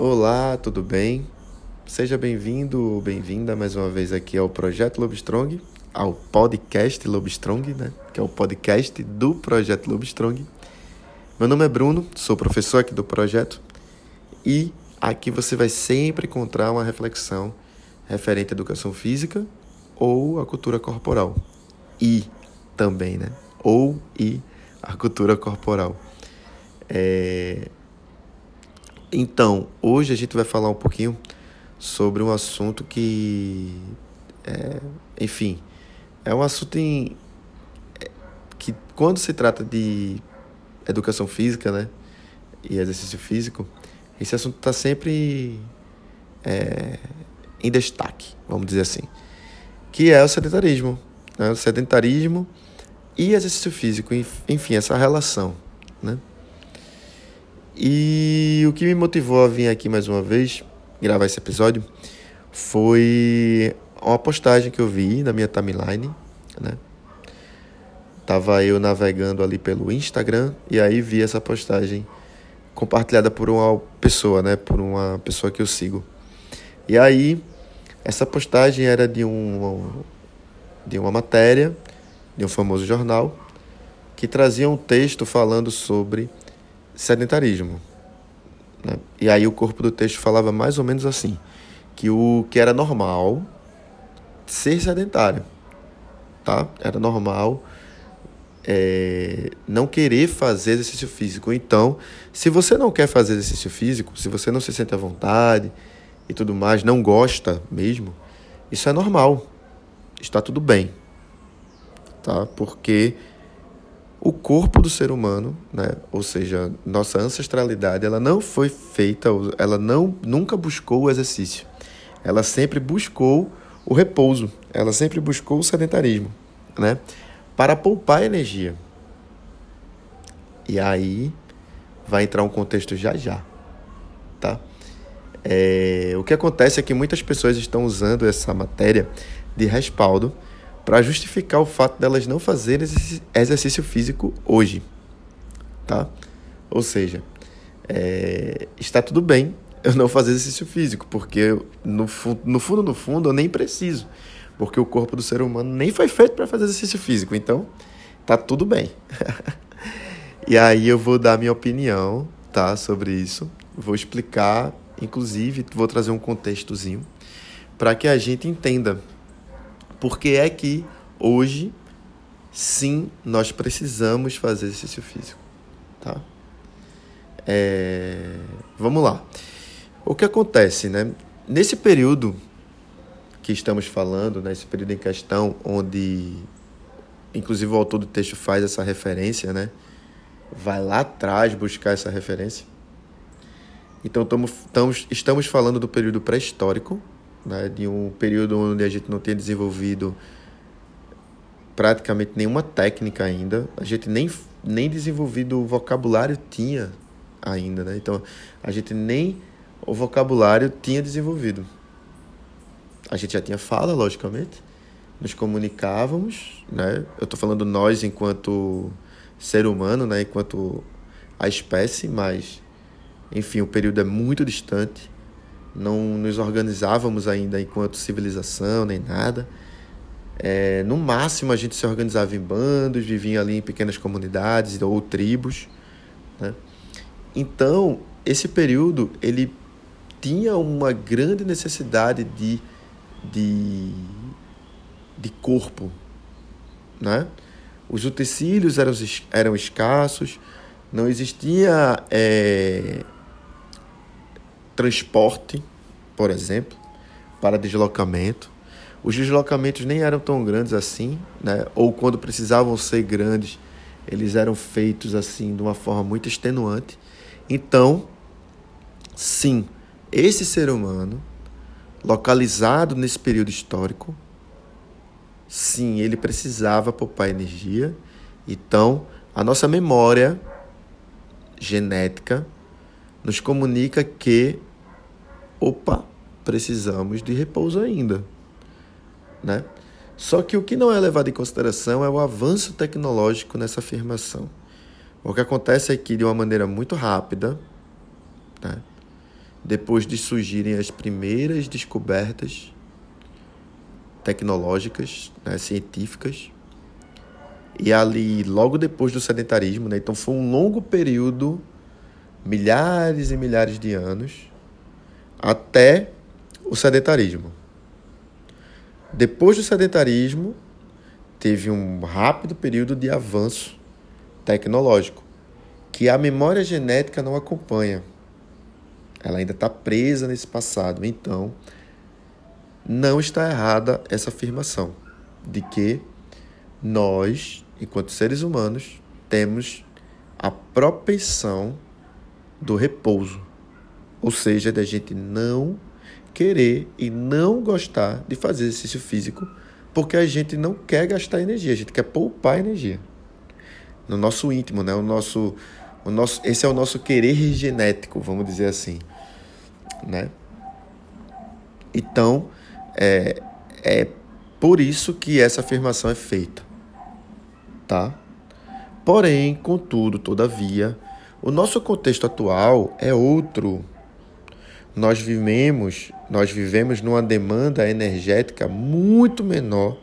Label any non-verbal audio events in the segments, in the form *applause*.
Olá, tudo bem? Seja bem-vindo ou bem-vinda mais uma vez aqui ao Projeto Lobstrong, ao podcast Lobstrong, né? Que é o podcast do Projeto Lobstrong. Meu nome é Bruno, sou professor aqui do projeto e aqui você vai sempre encontrar uma reflexão referente à educação física ou à cultura corporal. E também, né? Ou e a cultura corporal. É, então, hoje a gente vai falar um pouquinho sobre um assunto que, é, enfim, é um assunto em, é, que quando se trata de educação física, né, e exercício físico, esse assunto está sempre é, em destaque, vamos dizer assim, que é o sedentarismo, né, o sedentarismo e exercício físico, enfim, essa relação, né. E o que me motivou a vir aqui mais uma vez gravar esse episódio foi uma postagem que eu vi na minha timeline, né? Tava eu navegando ali pelo Instagram e aí vi essa postagem compartilhada por uma pessoa, né? Por uma pessoa que eu sigo. E aí essa postagem era de um de uma matéria de um famoso jornal que trazia um texto falando sobre sedentarismo. Né? E aí o corpo do texto falava mais ou menos assim, que o que era normal ser sedentário, tá? Era normal é, não querer fazer exercício físico. Então, se você não quer fazer exercício físico, se você não se sente à vontade e tudo mais, não gosta mesmo, isso é normal. Está tudo bem, tá? Porque o corpo do ser humano, né? ou seja, nossa ancestralidade, ela não foi feita, ela não nunca buscou o exercício. Ela sempre buscou o repouso, ela sempre buscou o sedentarismo, né? Para poupar energia. E aí vai entrar um contexto já já, tá? É, o que acontece é que muitas pessoas estão usando essa matéria de respaldo para justificar o fato delas não fazerem exercício físico hoje, tá? Ou seja, é, está tudo bem eu não fazer exercício físico, porque no, no fundo, no fundo, eu nem preciso, porque o corpo do ser humano nem foi feito para fazer exercício físico, então tá tudo bem. *laughs* e aí eu vou dar minha opinião, tá, sobre isso, vou explicar, inclusive vou trazer um contextozinho para que a gente entenda porque é que hoje, sim, nós precisamos fazer exercício físico, tá? É... Vamos lá. O que acontece, né? Nesse período que estamos falando, nesse né? período em questão, onde, inclusive, o autor do texto faz essa referência, né? Vai lá atrás buscar essa referência. Então, tamo, tamo, estamos falando do período pré-histórico, né, de um período onde a gente não tinha desenvolvido praticamente nenhuma técnica ainda, a gente nem, nem desenvolvido o vocabulário tinha ainda, né? Então, a gente nem o vocabulário tinha desenvolvido. A gente já tinha fala, logicamente, nos comunicávamos, né? Eu estou falando nós enquanto ser humano, né? Enquanto a espécie, mas, enfim, o período é muito distante não nos organizávamos ainda enquanto civilização nem nada. É, no máximo a gente se organizava em bandos, vivia ali em pequenas comunidades ou tribos. Né? Então, esse período ele tinha uma grande necessidade de, de, de corpo. Né? Os utensílios eram, eram escassos, não existia é, transporte, por exemplo, para deslocamento. Os deslocamentos nem eram tão grandes assim, né? ou quando precisavam ser grandes, eles eram feitos assim de uma forma muito extenuante. Então, sim, esse ser humano, localizado nesse período histórico, sim, ele precisava poupar energia. Então, a nossa memória genética nos comunica que opa, precisamos de repouso ainda, né? Só que o que não é levado em consideração é o avanço tecnológico nessa afirmação. O que acontece é que, de uma maneira muito rápida, né, depois de surgirem as primeiras descobertas tecnológicas, né, científicas, e ali logo depois do sedentarismo, né, então foi um longo período, milhares e milhares de anos, até o sedentarismo. Depois do sedentarismo, teve um rápido período de avanço tecnológico, que a memória genética não acompanha. Ela ainda está presa nesse passado. Então, não está errada essa afirmação de que nós, enquanto seres humanos, temos a propensão do repouso, ou seja, da gente não querer e não gostar de fazer exercício físico porque a gente não quer gastar energia, a gente quer poupar energia. No nosso íntimo, né? O nosso, o nosso, esse é o nosso querer genético, vamos dizer assim, né? Então, é, é por isso que essa afirmação é feita, tá? Porém, contudo, todavia, o nosso contexto atual é outro. Nós vivemos, nós vivemos numa demanda energética muito menor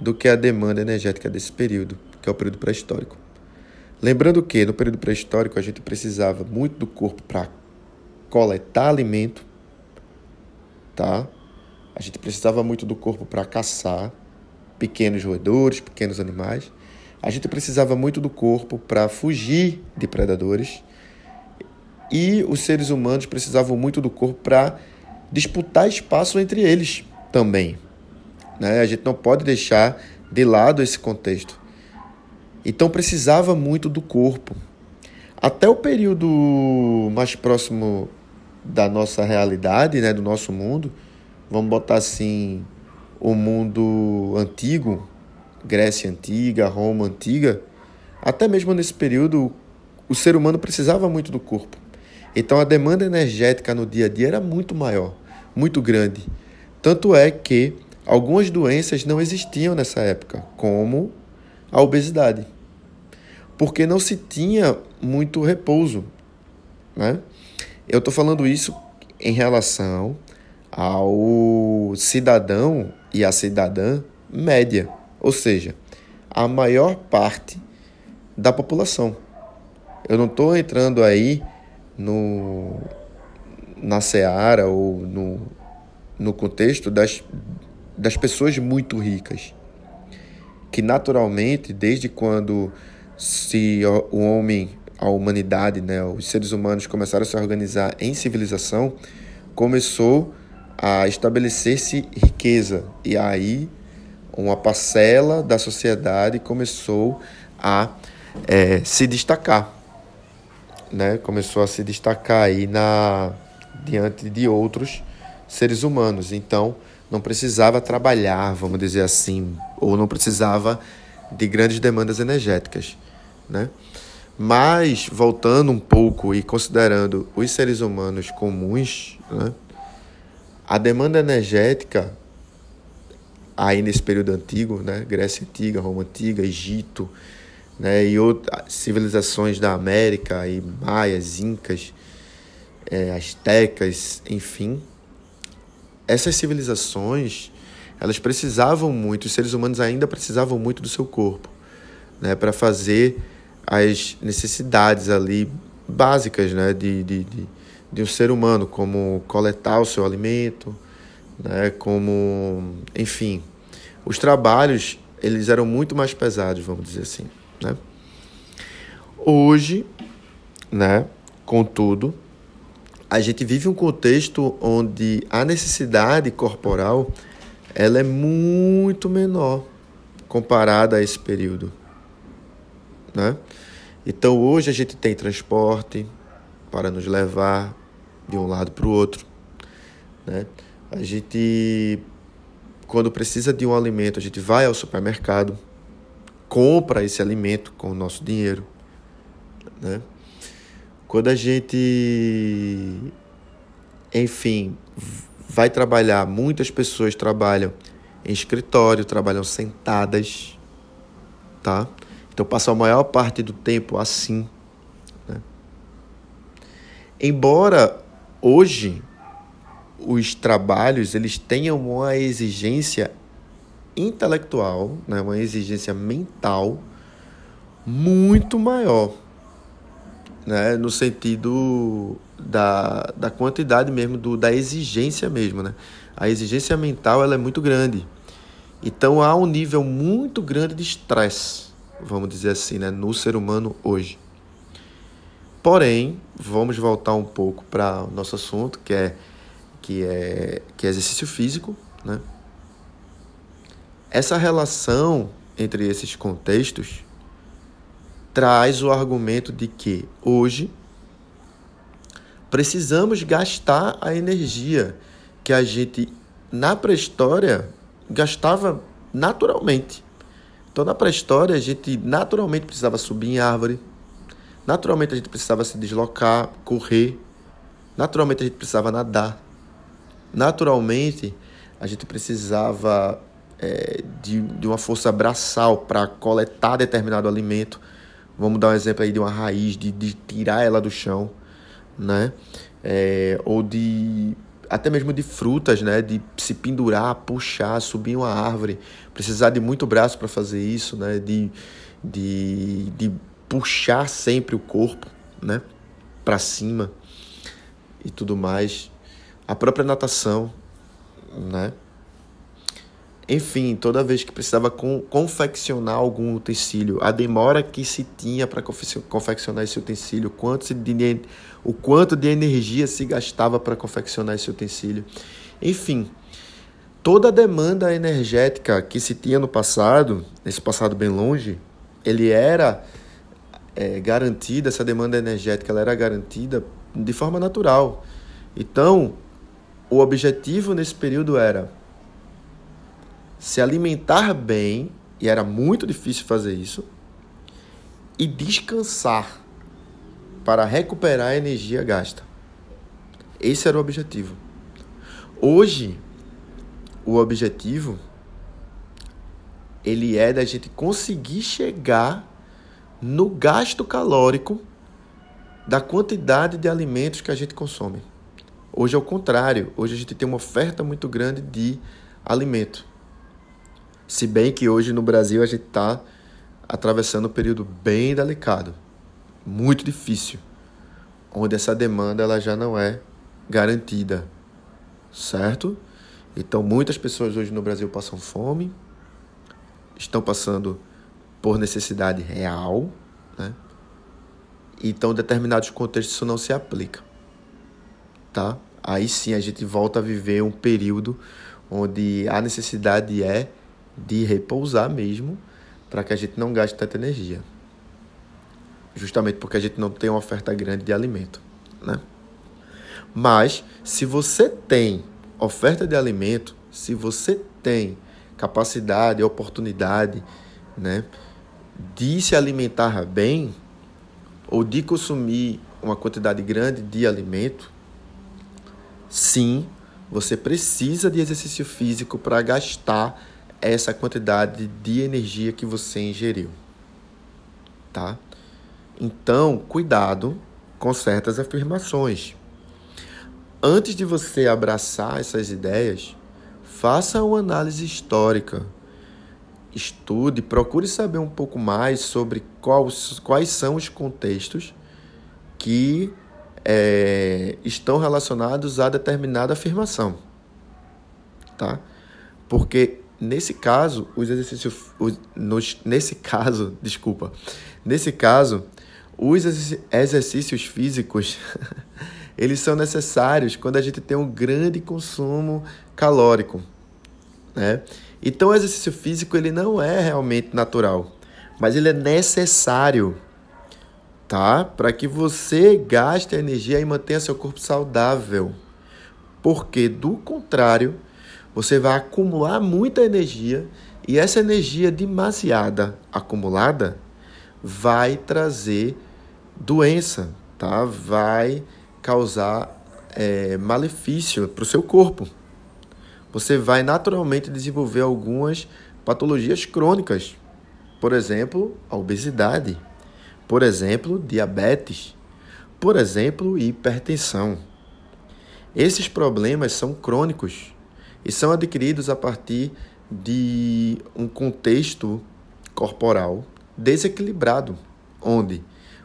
do que a demanda energética desse período, que é o período pré-histórico. Lembrando que no período pré-histórico a gente precisava muito do corpo para coletar alimento, tá? A gente precisava muito do corpo para caçar pequenos roedores, pequenos animais. A gente precisava muito do corpo para fugir de predadores. E os seres humanos precisavam muito do corpo para disputar espaço entre eles também. Né? A gente não pode deixar de lado esse contexto. Então precisava muito do corpo. Até o período mais próximo da nossa realidade, né, do nosso mundo, vamos botar assim, o mundo antigo, Grécia antiga, Roma antiga, até mesmo nesse período, o ser humano precisava muito do corpo. Então a demanda energética no dia a dia era muito maior, muito grande. Tanto é que algumas doenças não existiam nessa época, como a obesidade. Porque não se tinha muito repouso. Né? Eu estou falando isso em relação ao cidadão e à cidadã média, ou seja, a maior parte da população. Eu não estou entrando aí no, na seara ou no, no contexto das, das pessoas muito ricas, que naturalmente, desde quando se o homem, a humanidade, né, os seres humanos começaram a se organizar em civilização, começou a estabelecer-se riqueza. E aí uma parcela da sociedade começou a é, se destacar. Né? Começou a se destacar aí na, diante de outros seres humanos. Então, não precisava trabalhar, vamos dizer assim, ou não precisava de grandes demandas energéticas. Né? Mas, voltando um pouco e considerando os seres humanos comuns, né? A demanda energética, aí nesse período antigo, né, Grécia Antiga, Roma Antiga, Egito, né, e outras civilizações da América, e maias, incas, é, astecas, enfim, essas civilizações, elas precisavam muito, os seres humanos ainda precisavam muito do seu corpo, né, para fazer as necessidades ali básicas, né, de, de, de de um ser humano, como coletar o seu alimento, né, como, enfim, os trabalhos eles eram muito mais pesados, vamos dizer assim, né? Hoje, né, contudo, a gente vive um contexto onde a necessidade corporal ela é muito menor comparada a esse período, né? Então hoje a gente tem transporte para nos levar de um lado para o outro. Né? A gente, quando precisa de um alimento, a gente vai ao supermercado, compra esse alimento com o nosso dinheiro. Né? Quando a gente, enfim, vai trabalhar, muitas pessoas trabalham em escritório, trabalham sentadas, tá? Então passam a maior parte do tempo assim. Né? Embora hoje os trabalhos eles tenham uma exigência intelectual, né, uma exigência mental muito maior, né, no sentido da, da quantidade mesmo, do, da exigência mesmo. Né? A exigência mental ela é muito grande. Então há um nível muito grande de estresse, vamos dizer assim, né, no ser humano hoje. Porém, vamos voltar um pouco para o nosso assunto, que é, que é, que é exercício físico. Né? Essa relação entre esses contextos traz o argumento de que hoje precisamos gastar a energia que a gente na pré-história gastava naturalmente. Então na pré-história a gente naturalmente precisava subir em árvore, naturalmente a gente precisava se deslocar, correr, naturalmente a gente precisava nadar, naturalmente a gente precisava é, de, de uma força braçal para coletar determinado alimento. Vamos dar um exemplo aí de uma raiz, de, de tirar ela do chão, né? É, ou de até mesmo de frutas, né? De se pendurar, puxar, subir uma árvore, precisar de muito braço para fazer isso, né? De, de, de puxar sempre o corpo, né? Para cima e tudo mais. A própria natação, né? Enfim, toda vez que precisava confeccionar algum utensílio, a demora que se tinha para confeccionar esse utensílio, quanto de, o quanto de energia se gastava para confeccionar esse utensílio. Enfim, toda a demanda energética que se tinha no passado, nesse passado bem longe, ele era é, garantida, essa demanda energética ela era garantida de forma natural. Então, o objetivo nesse período era se alimentar bem, e era muito difícil fazer isso, e descansar para recuperar a energia gasta. Esse era o objetivo. Hoje, o objetivo ele é da gente conseguir chegar no gasto calórico da quantidade de alimentos que a gente consome. Hoje é o contrário. Hoje a gente tem uma oferta muito grande de alimento. Se bem que hoje no Brasil a gente está atravessando um período bem delicado, muito difícil, onde essa demanda ela já não é garantida, certo? Então muitas pessoas hoje no Brasil passam fome, estão passando por necessidade real, né? Então, em determinados contextos isso não se aplica, tá? Aí sim a gente volta a viver um período onde a necessidade é de repousar mesmo, para que a gente não gaste tanta energia. Justamente porque a gente não tem uma oferta grande de alimento, né? Mas se você tem oferta de alimento, se você tem capacidade, oportunidade, né, de se alimentar bem ou de consumir uma quantidade grande de alimento, sim, você precisa de exercício físico para gastar essa quantidade de energia que você ingeriu, tá? Então, cuidado com certas afirmações. Antes de você abraçar essas ideias, faça uma análise histórica. Estude, procure saber um pouco mais sobre quais, quais são os contextos que é, estão relacionados a determinada afirmação. Tá? Porque Nesse caso, os exercícios. Os, nos, nesse caso, *laughs* desculpa. Nesse caso, os exercícios físicos *laughs* eles são necessários quando a gente tem um grande consumo calórico. Né? Então, o exercício físico ele não é realmente natural, mas ele é necessário tá? para que você gaste energia e mantenha seu corpo saudável. Porque, do contrário, você vai acumular muita energia e essa energia demasiada acumulada vai trazer doença, tá? Vai causar é, malefício para o seu corpo. Você vai naturalmente desenvolver algumas patologias crônicas, por exemplo, a obesidade, por exemplo, diabetes, por exemplo, hipertensão. Esses problemas são crônicos e são adquiridos a partir de um contexto corporal desequilibrado, onde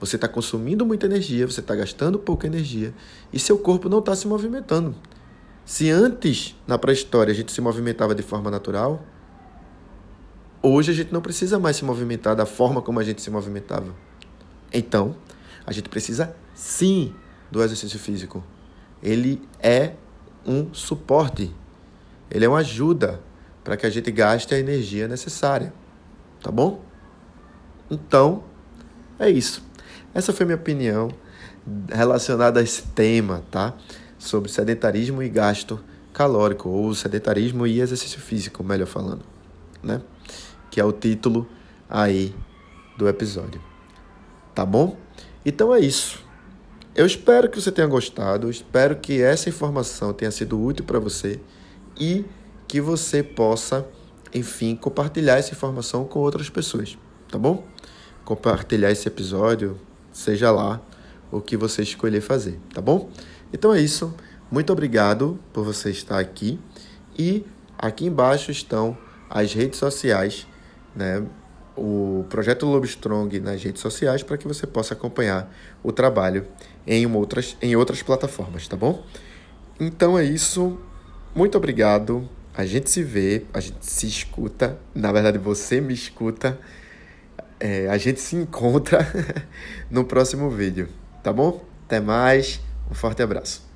você está consumindo muita energia, você está gastando pouca energia e seu corpo não está se movimentando. Se antes, na pré-história, a gente se movimentava de forma natural, hoje a gente não precisa mais se movimentar da forma como a gente se movimentava. Então, a gente precisa sim do exercício físico. Ele é um suporte, ele é uma ajuda para que a gente gaste a energia necessária. Tá bom? Então, é isso. Essa foi minha opinião relacionada a esse tema, tá? Sobre sedentarismo e gasto calórico, ou sedentarismo e exercício físico, melhor falando, né? Que é o título aí do episódio. Tá bom? Então é isso. Eu espero que você tenha gostado, espero que essa informação tenha sido útil para você e que você possa, enfim, compartilhar essa informação com outras pessoas, tá bom? Compartilhar esse episódio, seja lá o que você escolher fazer, tá bom? Então é isso. Muito obrigado por você estar aqui e aqui embaixo estão as redes sociais, né? o projeto Lobstrong nas redes sociais para que você possa acompanhar o trabalho em outras, em outras plataformas, tá bom? Então é isso. Muito obrigado. A gente se vê, a gente se escuta. Na verdade, você me escuta. É, a gente se encontra *laughs* no próximo vídeo, tá bom? Até mais. Um forte abraço.